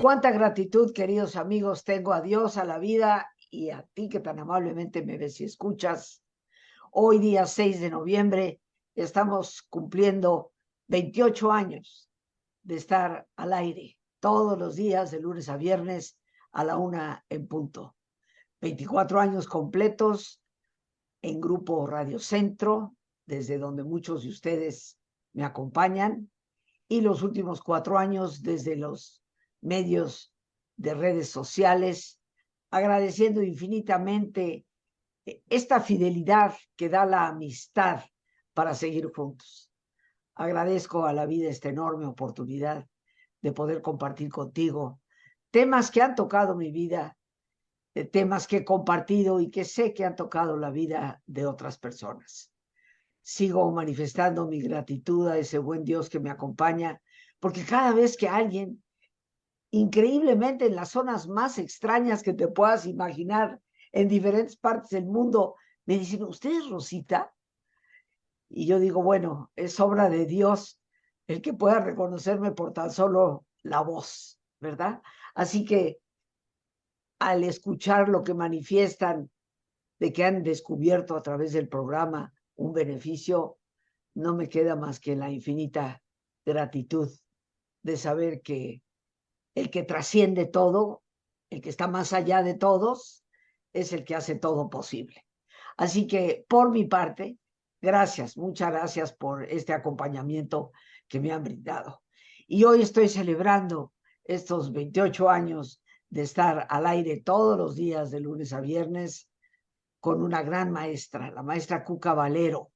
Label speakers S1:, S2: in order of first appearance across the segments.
S1: Cuánta gratitud, queridos amigos, tengo a Dios, a la vida y a ti que tan amablemente me ves y escuchas. Hoy día 6 de noviembre estamos cumpliendo 28 años de estar al aire todos los días de lunes a viernes a la una en punto. 24 años completos en Grupo Radio Centro, desde donde muchos de ustedes me acompañan, y los últimos cuatro años desde los medios de redes sociales, agradeciendo infinitamente eh, esta fidelidad que da la amistad para seguir juntos. Agradezco a la vida esta enorme oportunidad de poder compartir contigo temas que han tocado mi vida, eh, temas que he compartido y que sé que han tocado la vida de otras personas. Sigo manifestando mi gratitud a ese buen Dios que me acompaña, porque cada vez que alguien increíblemente en las zonas más extrañas que te puedas imaginar, en diferentes partes del mundo, me dicen, ¿usted es Rosita? Y yo digo, bueno, es obra de Dios el que pueda reconocerme por tan solo la voz, ¿verdad? Así que al escuchar lo que manifiestan de que han descubierto a través del programa un beneficio, no me queda más que la infinita gratitud de saber que el que trasciende todo, el que está más allá de todos, es el que hace todo posible. Así que por mi parte, gracias, muchas gracias por este acompañamiento que me han brindado. Y hoy estoy celebrando estos 28 años de estar al aire todos los días de lunes a viernes con una gran maestra, la maestra Cuca Valero,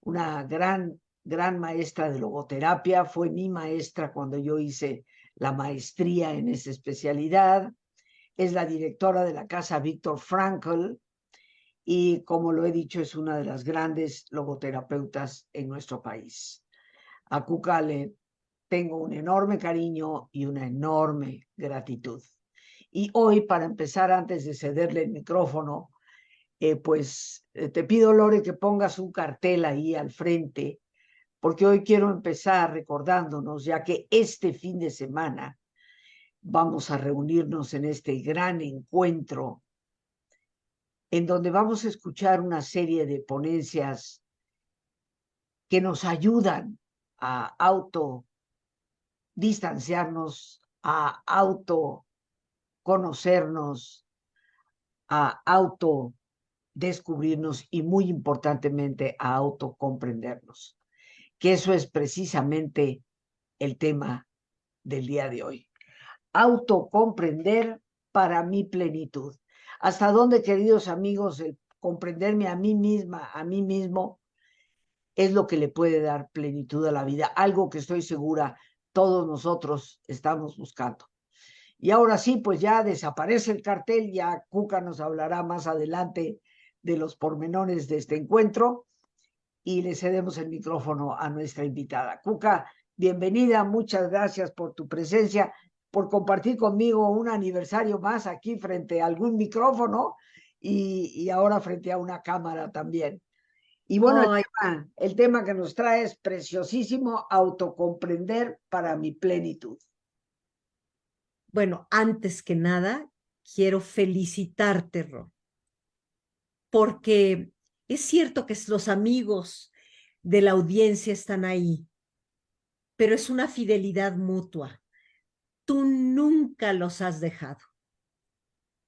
S1: una gran, gran maestra de logoterapia, fue mi maestra cuando yo hice la maestría en esa especialidad, es la directora de la Casa Víctor Frankl y, como lo he dicho, es una de las grandes logoterapeutas en nuestro país. A Cuca le tengo un enorme cariño y una enorme gratitud. Y hoy, para empezar, antes de cederle el micrófono, eh, pues eh, te pido, Lore, que pongas un cartel ahí al frente porque hoy quiero empezar recordándonos, ya que este fin de semana vamos a reunirnos en este gran encuentro, en donde vamos a escuchar una serie de ponencias que nos ayudan a auto distanciarnos, a auto conocernos, a auto descubrirnos y muy importantemente a auto comprendernos que eso es precisamente el tema del día de hoy. Autocomprender para mi plenitud. ¿Hasta dónde, queridos amigos, el comprenderme a mí misma, a mí mismo, es lo que le puede dar plenitud a la vida? Algo que estoy segura todos nosotros estamos buscando. Y ahora sí, pues ya desaparece el cartel, ya Cuca nos hablará más adelante de los pormenores de este encuentro y le cedemos el micrófono a nuestra invitada. Cuca, bienvenida, muchas gracias por tu presencia, por compartir conmigo un aniversario más aquí frente a algún micrófono y, ahora frente a una cámara también. Y bueno, el, tema, el tema que nos trae es preciosísimo, autocomprender para mi plenitud.
S2: Bueno, antes que nada, quiero felicitarte, Ro, porque es cierto que los amigos de la audiencia están ahí, pero es una fidelidad mutua. Tú nunca los has dejado.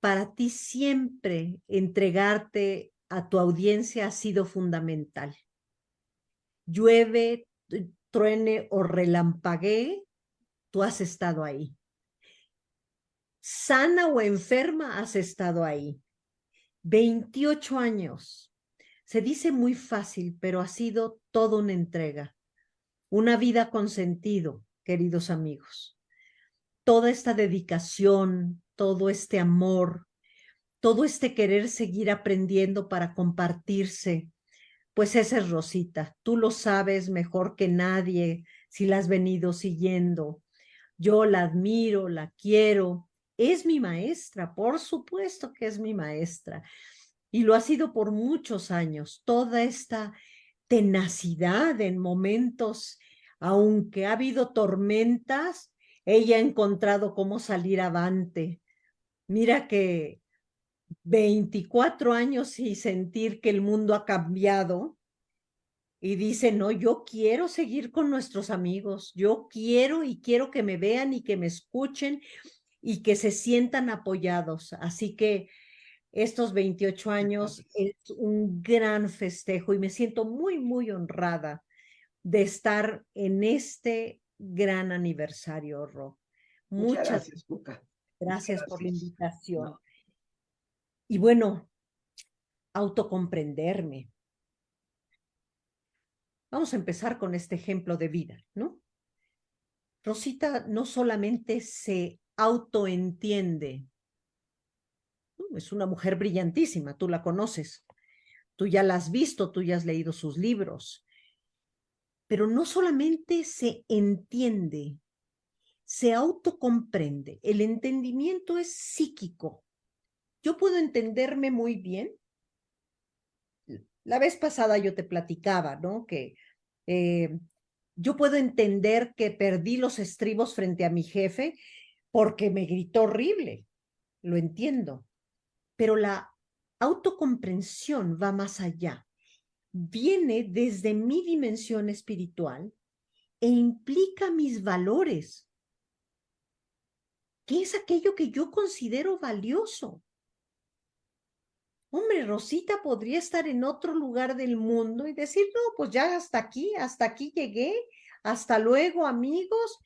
S2: Para ti siempre entregarte a tu audiencia ha sido fundamental. Llueve, truene o relampaguee, tú has estado ahí. Sana o enferma, has estado ahí. 28 años Se dice muy fácil, pero ha sido toda una entrega, una vida con sentido, queridos amigos. Toda esta dedicación, todo este amor, todo este querer seguir aprendiendo para compartirse, pues esa es Rosita. Tú lo sabes mejor que nadie si la has venido siguiendo. Yo la admiro, la quiero. Es mi maestra, por supuesto que es mi maestra. Y lo ha sido por muchos años. Toda esta tenacidad en momentos, aunque ha habido tormentas, ella ha encontrado cómo salir avante. Mira que 24 años y sentir que el mundo ha cambiado y dice, no, yo quiero seguir con nuestros amigos, yo quiero y quiero que me vean y que me escuchen y que se sientan apoyados. Así que estos 28 años es un gran festejo y me siento muy, muy honrada de estar en este gran aniversario, Ro.
S1: Muchas, gracias,
S2: Gracias, por la invitación. Y bueno, autocomprenderme. Vamos a empezar con este ejemplo de vida, ¿no? Rosita no solamente se autoentiende, es una mujer brillantísima, tú la conoces, tú ya la has visto, tú ya has leído sus libros, pero no solamente se entiende, se autocomprende, el entendimiento es psíquico, yo puedo entenderme muy bien. La vez pasada yo te platicaba, ¿no? Que eh, yo puedo entender que perdí los estribos frente a mi jefe porque me gritó horrible. Lo entiendo. Pero la autocomprensión va más allá. Viene desde mi dimensión espiritual e implica mis valores. ¿Qué es aquello que yo considero valioso? hombre, Rosita podría estar en otro lugar del mundo y decir, no, pues ya hasta aquí, hasta aquí llegué, hasta luego amigos,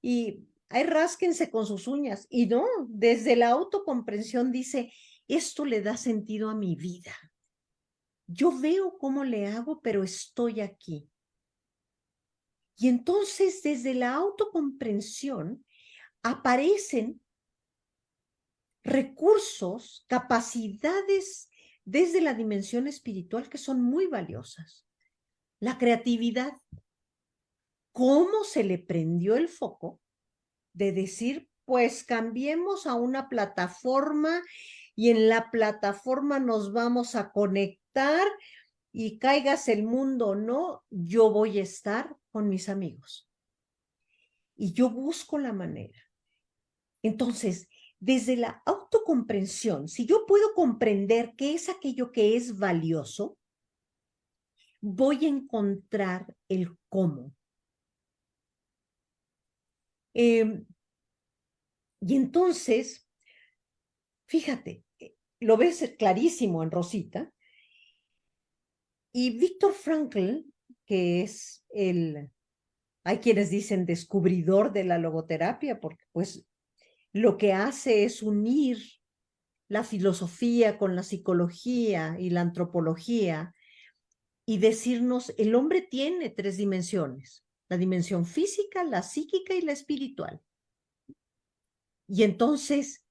S2: y ahí rásquense con sus uñas. Y no, desde la autocomprensión dice, esto le da sentido a mi vida. Yo veo cómo le hago, pero estoy aquí. Y entonces desde la autocomprensión aparecen recursos, capacidades desde la dimensión espiritual que son muy valiosas. La creatividad. ¿Cómo se le prendió el foco de decir, pues cambiemos a una plataforma y en la plataforma nos vamos a conectar y caigas el mundo o no, yo voy a estar con mis amigos. Y yo busco la manera. Entonces, desde la autocomprensión, si yo puedo comprender qué es aquello que es valioso, voy a encontrar el cómo. Em, y entonces, fíjate, eh, lo ves clarísimo en Rosita. Y Víctor Frankl, que es el, hay quienes dicen descubridor de la logoterapia, porque pues lo que hace es unir la filosofía con la psicología y la antropología y decirnos, el hombre tiene tres dimensiones, la dimensión física, la psíquica y la espiritual. Y entonces,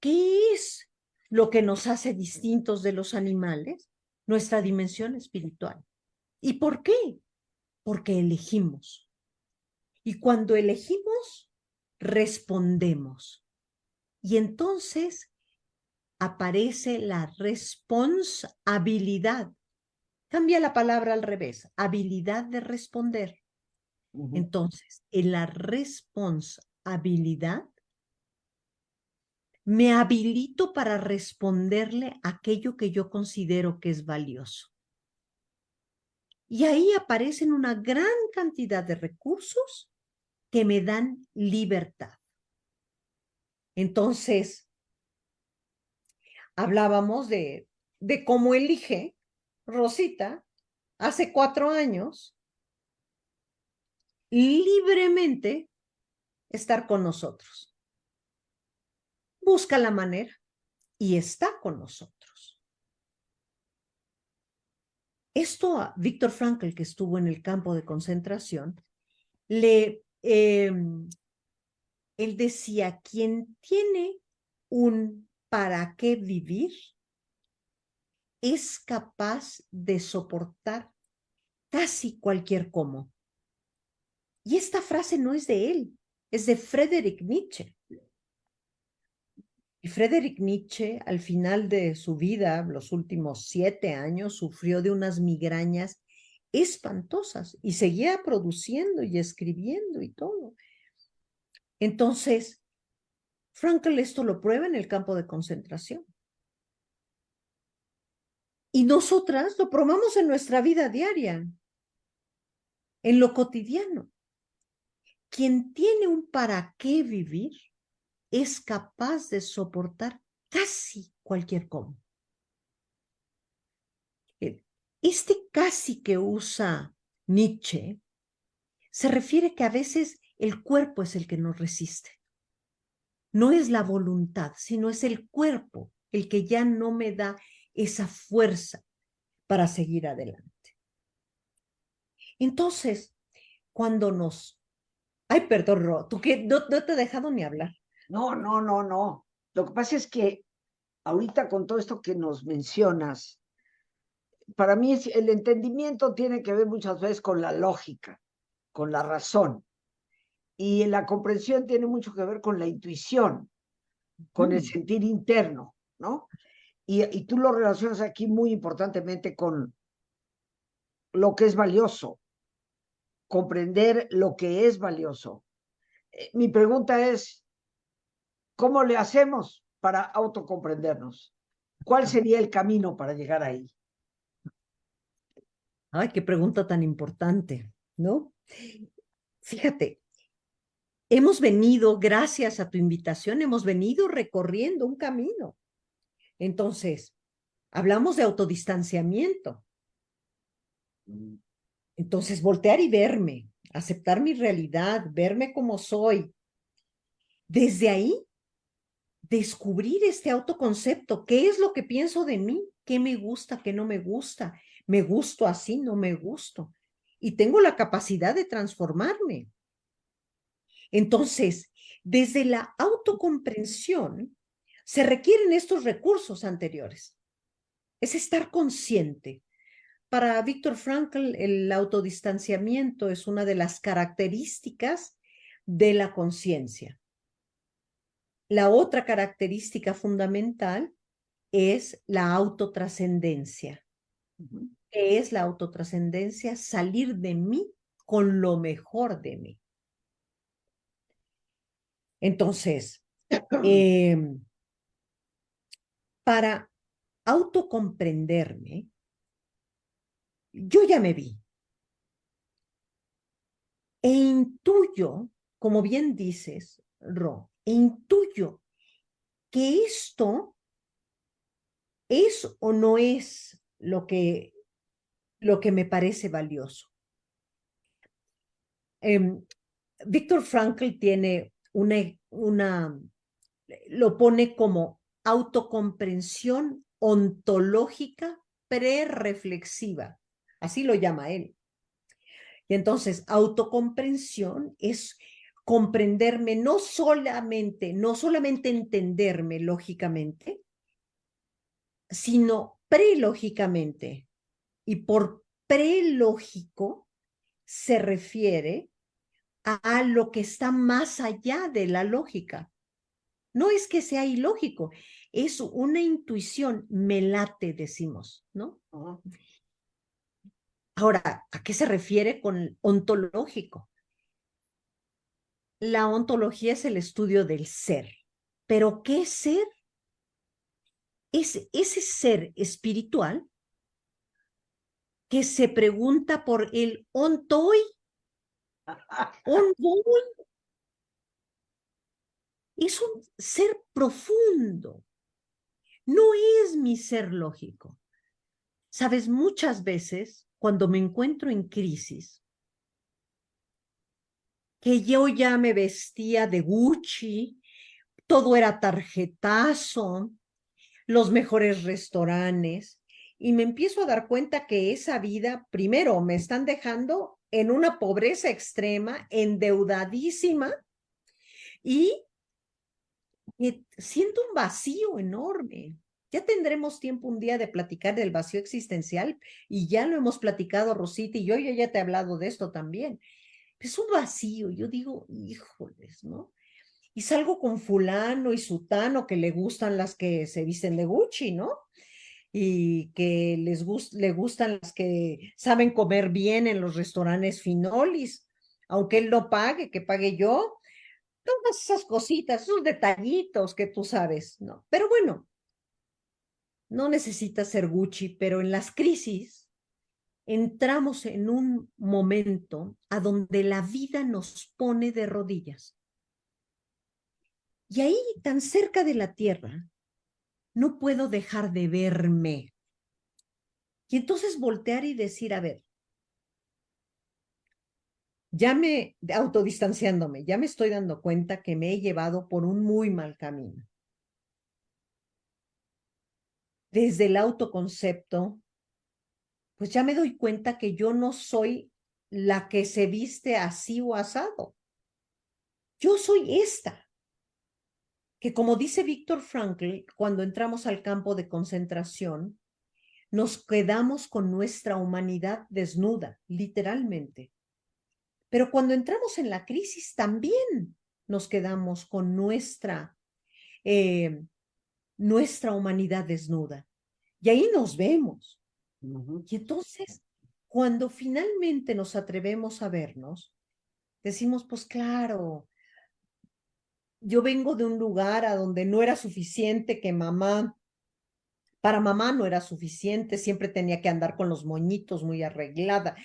S2: ¿qué es lo que nos hace distintos de los animales? Nuestra dimensión espiritual. ¿Y por qué? Porque elegimos. Y cuando elegimos, respondemos. Y entonces aparece la responsabilidad. Cambia la palabra al revés, habilidad de responder. Entonces, en la responsabilidad, me habilito para responderle aquello que yo considero que es valioso. Y ahí aparecen una gran cantidad de recursos que me dan libertad. Entonces, hablábamos de, de cómo elige Rosita hace cuatro años libremente estar con nosotros. Busca la manera y está con nosotros. Esto a Víctor Frankl, que estuvo en el campo de concentración, le, em, él decía, quien tiene un para qué vivir es capaz de soportar casi cualquier cómo. Y esta frase no es de él, es de Friedrich Nietzsche. Y Friedrich Nietzsche, al final de su vida, los últimos siete años, sufrió de unas migrañas espantosas y seguía produciendo y escribiendo y todo. Entonces, Frankl esto lo prueba en el campo de concentración. Y nosotras lo probamos en nuestra vida diaria, en lo cotidiano. Quien tiene un para qué vivir es capaz de soportar casi cualquier cómo. Eh, este casi que usa Nietzsche se refiere que a veces el cuerpo es el que nos resiste. No es la voluntad, sino es el cuerpo el que ya no me da esa fuerza para seguir adelante. Entonces, cuando nos... Ay, perdón, Ro, tú que no, no te he dejado ni hablar.
S1: No, no, no, no. Lo que pasa es que ahorita con todo esto que nos mencionas, para mí el entendimiento tiene que ver muchas veces con la lógica, con la razón. Y la comprensión tiene mucho que ver con la intuición, con el mm. sentir interno, ¿no? Y, y tú lo relacionas aquí muy importantemente con lo que es valioso, comprender lo que es valioso. Eh, mi pregunta es, ¿Cómo le hacemos para autocomprendernos? ¿Cuál sería el camino para llegar ahí?
S2: Ay, qué pregunta tan importante, ¿no? Fíjate, hemos venido, gracias a tu invitación, hemos venido recorriendo un camino. Entonces, hablamos de autodistanciamiento. Entonces, voltear y verme, aceptar mi realidad, verme como soy. Desde ahí descubrir este autoconcepto, qué es lo que pienso de mí, qué me gusta, qué no me gusta, me gusto así, no me gusto. Y tengo la capacidad de transformarme. Entonces, desde la autocomprensión se requieren estos recursos anteriores. Es estar consciente. Para Víctor Frankl, el autodistanciamiento es una de las características de la conciencia. La otra característica fundamental es la autotrascendencia. ¿Qué es la autotrascendencia? Salir de mí con lo mejor de mí. Entonces, em, para autocomprenderme, yo ya me vi. E intuyo, como bien dices, Ro, e intuyo que esto es o no es lo que, lo que me parece valioso. Eh, Víctor Frankl tiene una, una, lo pone como autocomprensión ontológica prereflexiva, así lo llama él. Y entonces, autocomprensión es comprenderme, no solamente, no solamente entenderme lógicamente, sino prelógicamente. Y por prelógico se refiere a lo que está más allá de la lógica. No es que sea ilógico, es una intuición, me late, decimos, ¿no? Ahora, ¿a qué se refiere con ontológico? La ontología es el estudio del ser. Pero ¿qué ser? Es ese ser espiritual que se pregunta por el ontoy, onvoy. Es un ser profundo. No es mi ser lógico. Sabes, muchas veces cuando me encuentro en crisis, que yo ya me vestía de Gucci, todo era tarjetazo, los mejores restaurantes, y me empiezo a dar cuenta que esa vida, primero, me están dejando en una pobreza extrema, endeudadísima, y, siento un vacío enorme. Ya tendremos tiempo un día de platicar del vacío existencial y ya lo hemos platicado Rosita y yo, ya te he hablado de esto también. Es un vacío, yo digo, híjoles, ¿no? Y salgo con fulano y sutano que le gustan las que se visten de Gucci, ¿no? Y que les le gustan las que saben comer bien en los restaurantes finolis, aunque él no pague, que pague yo. Todas esas cositas, esos detallitos que tú sabes, ¿no? Pero bueno, no necesita ser Gucci, pero en las crisis entramos en un momento a donde la vida nos pone de rodillas. Y ahí, tan cerca de la tierra, no puedo dejar de verme. Y entonces voltear y decir, a ver, ya me, autodistanciándome, ya me estoy dando cuenta que me he llevado por un muy mal camino. Desde el autoconcepto, pues ya me doy cuenta que yo no soy la que se viste así o asado. Yo soy esta, que como dice Víctor Frankl, cuando entramos al campo de concentración, nos quedamos con nuestra humanidad desnuda, literalmente. Pero cuando entramos en la crisis también nos quedamos con nuestra, eh, nuestra humanidad desnuda. Y ahí nos vemos. Y entonces, cuando finalmente nos atrevemos a vernos, decimos, pues claro, yo vengo de un lugar a donde no era suficiente que mamá, para mamá no era suficiente, siempre tenía que andar con los moñitos muy arreglada.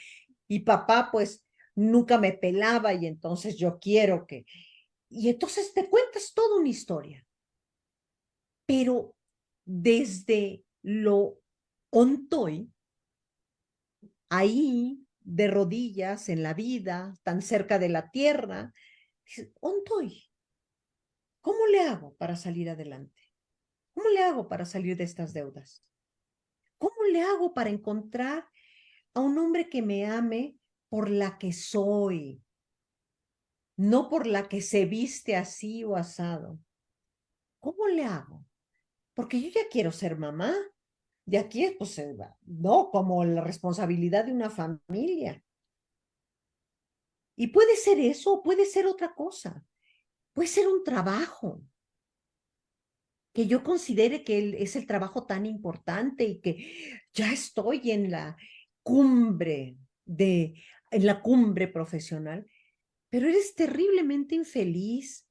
S2: Y papá, pues, nunca me pelaba y entonces yo quiero que... Y entonces te cuentas toda una historia. Pero desde lo ontoy, ahí de rodillas en la vida, tan cerca de la tierra, ontoy. ¿Cómo le hago para salir adelante? ¿Cómo le hago para salir de estas deudas? ¿Cómo le hago para encontrar a un hombre que me ame por la que soy, no por la que se viste así o asado. ¿Cómo le hago? Porque yo ya quiero ser mamá. Y aquí, pues, no, como la responsabilidad de una familia. Y puede ser eso, puede ser otra cosa. Puede ser un trabajo que yo considere que es el trabajo tan importante y que ya estoy en la cumbre de en la cumbre profesional, pero eres terriblemente infeliz.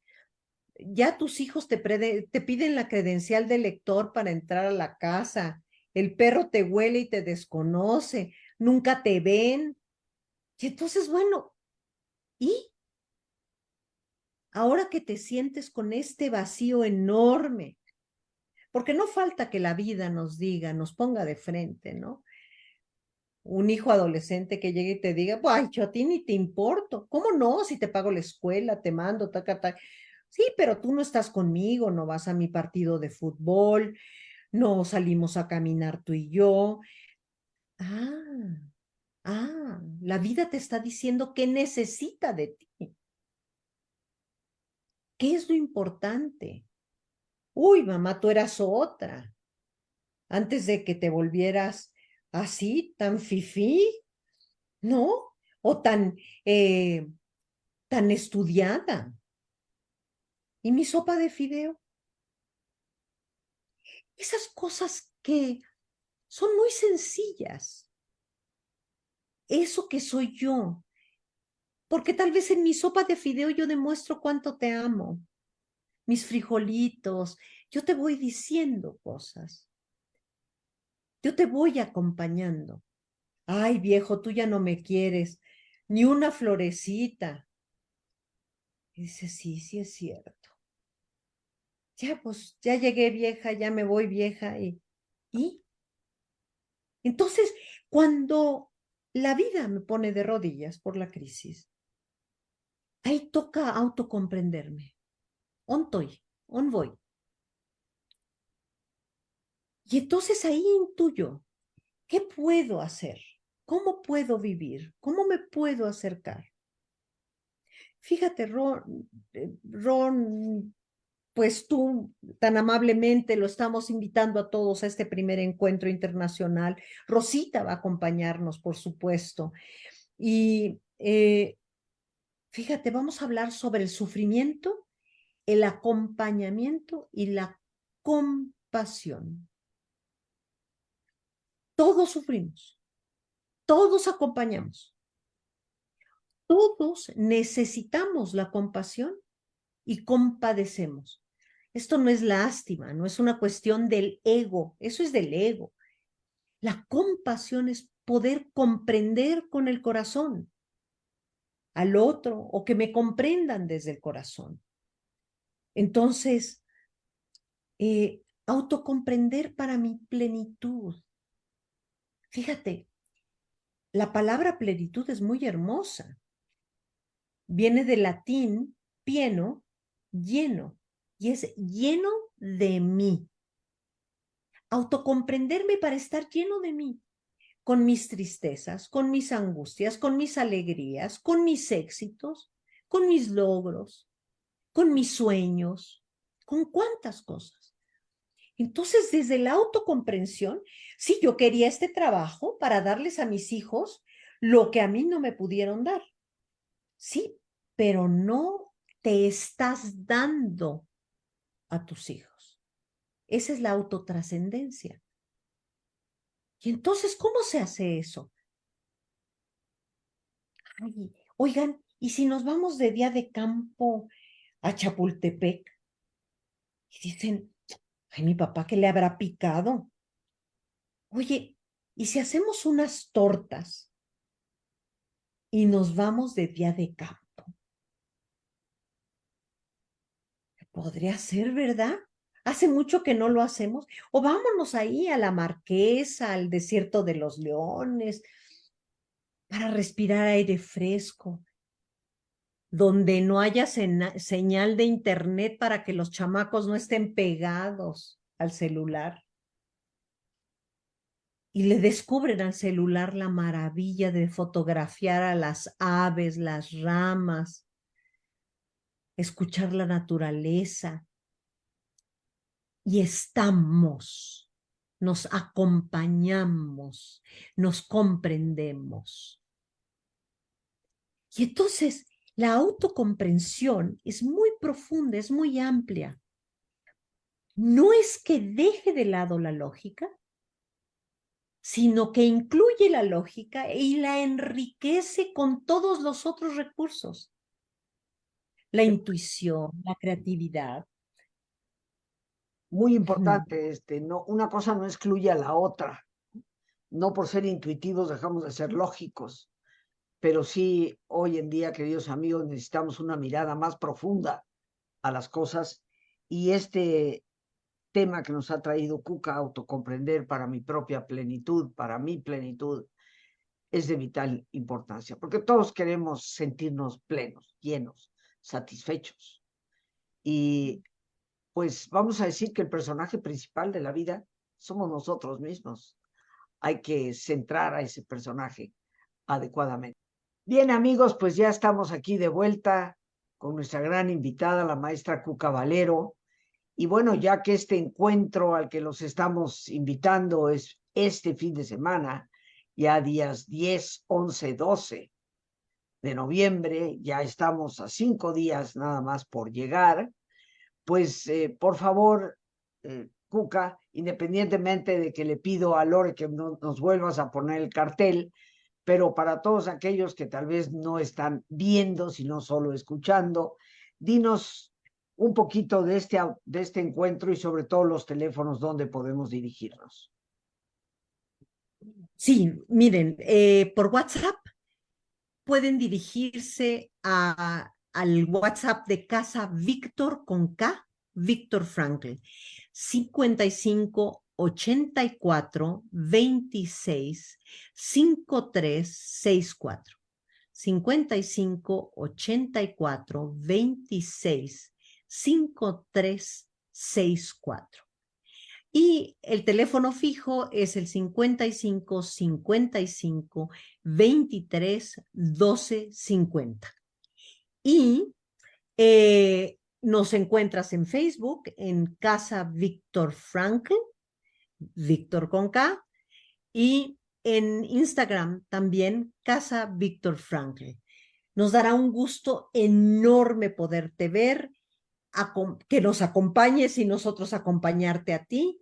S2: Ya tus hijos te, te piden la credencial de lector para entrar a la casa. El perro te huele y te desconoce. Nunca te ven. Y entonces, bueno, ¿y? Ahora que te sientes con este vacío enorme, porque no falta que la vida nos diga, nos ponga de frente, ¿no? un hijo adolescente que llegue y te diga, ay, yo a ti ni te importo. ¿Cómo no? Si te pago la escuela, te mando, taca, taca. Sí, pero tú no estás conmigo, no vas a mi partido de fútbol, no salimos a caminar tú y yo. Ah, ah, la vida te está diciendo qué necesita de ti. ¿Qué es lo importante? Uy, mamá, tú eras otra. Antes de que te volvieras así, tan fifí, ¿no? O tan, eh, tan estudiada. ¿Y mi sopa de fideo? Esas cosas que son muy sencillas. Eso que soy yo. Porque tal vez en mi sopa de fideo yo demuestro cuánto te amo. Mis frijolitos, yo te voy diciendo cosas. Yo te voy acompañando. Ay, viejo, tú ya no me quieres, ni una florecita. Y dice, sí, sí es cierto. Ya, pues, ya llegué vieja, ya me voy vieja y... ¿Y? Entonces, cuando la vida me pone de rodillas por la crisis, ahí toca autocomprenderme. On estoy, on voy. Y entonces ahí intuyo ¿Qué puedo hacer? ¿Cómo puedo vivir? ¿Cómo me puedo acercar? Fíjate, Ron, eh, Ron, pues tú tan amablemente lo estamos invitando a todos a este primer encuentro internacional. Rosita va a acompañarnos, por supuesto. Y eh, fíjate, vamos a hablar sobre el sufrimiento, el acompañamiento y la compasión. Todos sufrimos, todos acompañamos, todos necesitamos la compasión y compadecemos. Esto no es lástima, no es una cuestión del ego, eso es del ego. La compasión es poder comprender con el corazón al otro o que me comprendan desde el corazón. Entonces, eh, autocomprender para mi plenitud. Fíjate, la palabra plenitud es muy hermosa. Viene del latín pieno, lleno, y es lleno de mí. Autocomprenderme para estar lleno de mí, con mis tristezas, con mis angustias, con mis alegrías, con mis éxitos, con mis logros, con mis sueños, con cuántas cosas. Entonces, desde la autocomprensión, sí, yo quería este trabajo para darles a mis hijos lo que a mí no me pudieron dar. Sí, pero no te estás dando a tus hijos. Esa es la autotrascendencia. Y entonces, ¿cómo se hace eso? oigan, ¿y si nos vamos de día de campo a Chapultepec? Y dicen, ay, mi papá, ¿qué le habrá picado? Oye, ¿y si hacemos unas tortas y nos vamos de día de campo? Podría ser, ¿verdad? Hace mucho que no lo hacemos. O vámonos ahí a la Marquesa, al desierto de los leones, para respirar aire fresco, donde no haya señal de internet para que los chamacos no estén pegados al celular. Y le descubren al celular la maravilla de fotografiar a las aves, las ramas, escuchar la naturaleza, y estamos, nos acompañamos, nos comprendemos. Y entonces la autocomprensión es muy profunda, es muy amplia. No es que deje de lado la lógica, sino que incluye la lógica y la enriquece con todos los otros recursos. La intuición, la creatividad,
S1: muy importante, este, no, una cosa no excluye a la otra. No por ser intuitivos dejamos de ser lógicos, pero sí hoy en día, queridos amigos, necesitamos una mirada más profunda a las cosas y este tema que nos ha traído Cuca, autocomprender para mi propia plenitud, para mi plenitud, es de vital importancia, porque todos queremos sentirnos plenos, llenos, satisfechos. Y pues vamos a decir que el personaje principal de la vida somos nosotros mismos. Hay que centrar a ese personaje adecuadamente. Bien amigos, pues ya estamos aquí de vuelta con nuestra gran invitada, la maestra Cuca Valero. Y bueno, ya que este encuentro al que los estamos invitando es este fin de semana, ya días 10, 11, 12 de noviembre, ya estamos a cinco días nada más por llegar pues eh, por favor, eh, Cuca, independientemente de que le pido a Lore que nos vuelvas a poner el cartel, pero para todos aquellos que tal vez no están viendo, sino solo escuchando, dinos un poquito de este, de este encuentro y sobre todo los teléfonos donde podemos dirigirnos.
S2: Sí, miren, eh, por WhatsApp pueden dirigirse a al WhatsApp de casa Víctor con K, Víctor Franklin, 55 84 26 5364. 55 84 26 5364. Y el teléfono fijo es el 55 55 23 12 50. Y eh, nos encuentras en Facebook, en Casa Víctor Frankl, Víctor con K, y en Instagram también, Casa Víctor Frankl. Nos dará un gusto enorme poderte ver, que nos acompañes y nosotros acompañarte a ti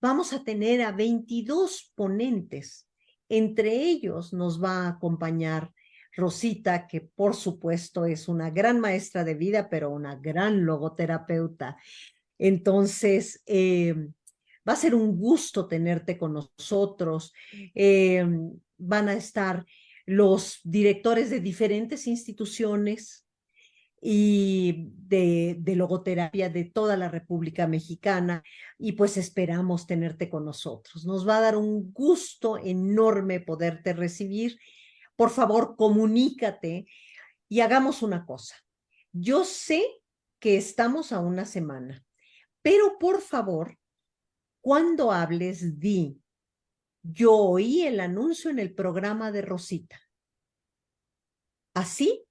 S2: vamos a tener a 22 ponentes. Entre ellos nos va a acompañar Rosita, que por supuesto es una gran maestra de vida, pero una gran logoterapeuta. Entonces, eh, va a ser un gusto tenerte con nosotros. Eh, van a estar los directores de diferentes instituciones, y de, logoterapia de toda la República Mexicana y pues esperamos tenerte con nosotros. Nos va a dar un gusto enorme poderte recibir. Por favor, comunícate y hagamos una cosa. Yo sé que estamos a una semana, pero por favor, cuando hables, di, yo oí el anuncio en el programa de Rosita. Así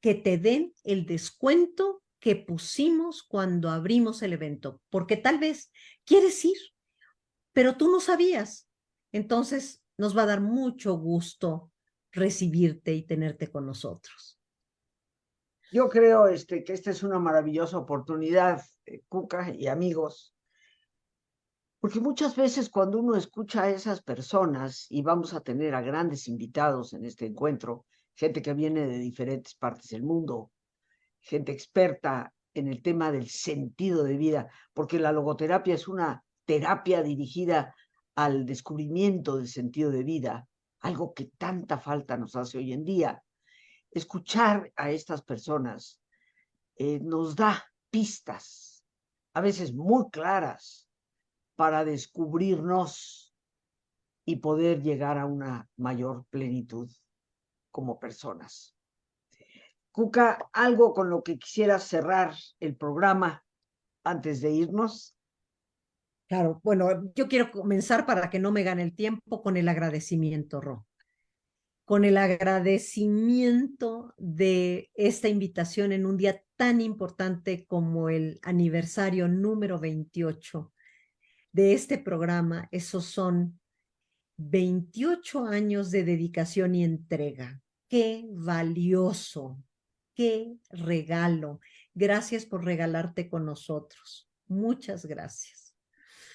S2: que te den el descuento que pusimos cuando abrimos el evento, porque tal vez quieres ir, pero tú no sabías. Entonces, nos va a dar mucho gusto recibirte y tenerte con nosotros.
S1: Yo creo este, que esta es una maravillosa oportunidad, eh, Cuca y amigos, porque muchas veces cuando uno escucha a esas personas, y vamos a tener a grandes invitados en este encuentro, gente que viene de diferentes partes del mundo, gente experta en el tema del sentido de vida, porque la logoterapia es una terapia dirigida al descubrimiento del sentido de vida, algo que tanta falta nos hace hoy en día. Escuchar a estas personas eh, nos da pistas, a veces muy claras, para descubrirnos y poder llegar a una mayor plenitud como personas. Cuca, algo con lo que quisiera cerrar el programa antes de irnos.
S2: Claro, bueno, yo quiero comenzar para que no me gane el tiempo con el agradecimiento, Ro. Con el agradecimiento de esta invitación en un día tan importante como el aniversario número 28 de este programa. Esos son 28 años de dedicación y entrega. Qué valioso, qué regalo. Gracias por regalarte con nosotros. Muchas gracias.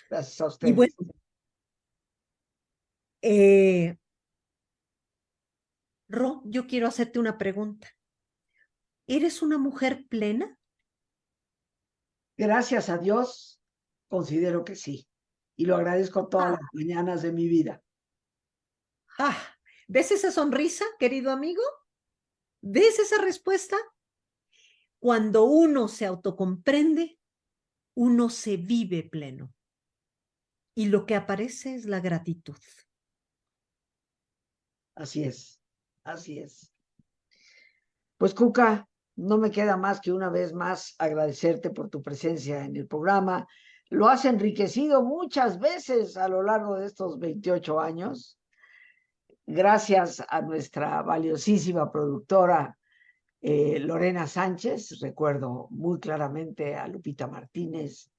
S1: Gracias a usted.
S2: Y bueno, eh, Ro, yo quiero hacerte una pregunta. ¿Eres una mujer plena?
S1: Gracias a Dios, considero que sí. Y lo agradezco todas las mañanas de mi vida.
S2: Ah, ¿Ves esa sonrisa, querido amigo? ¿Ves esa respuesta? Cuando uno se autocomprende, uno se vive pleno. Y lo que aparece es la gratitud.
S1: Así es, así es. Pues Cuca, no me queda más que una vez más agradecerte por tu presencia en el programa. Lo has enriquecido muchas veces a lo largo de estos 28 años gracias a nuestra valiosísima productora eh, Lorena Sánchez, recuerdo muy claramente a Lupita Martínez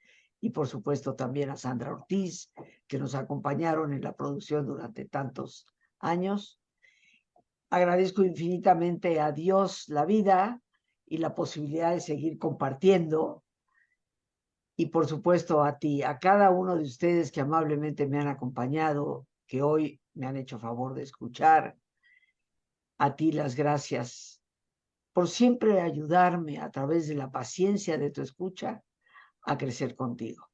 S1: y por supuesto también a Sandra Ortiz, que nos acompañaron en la producción durante tantos años. Agradezco infinitamente a Dios la vida y la posibilidad de seguir compartiendo. Y por supuesto a ti, a cada uno de ustedes que amablemente me han acompañado, que hoy me han hecho favor de escuchar. A ti las gracias por siempre ayudarme a través de la paciencia de tu escucha a crecer contigo.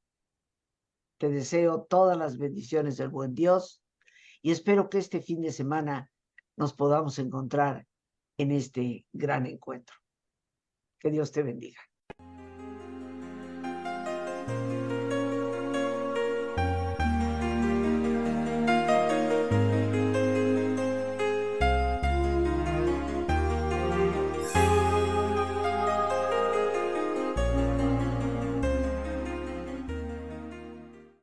S1: Te deseo todas las bendiciones del buen Dios y espero que este fin de semana nos podamos encontrar en este gran encuentro. Que Dios te bendiga.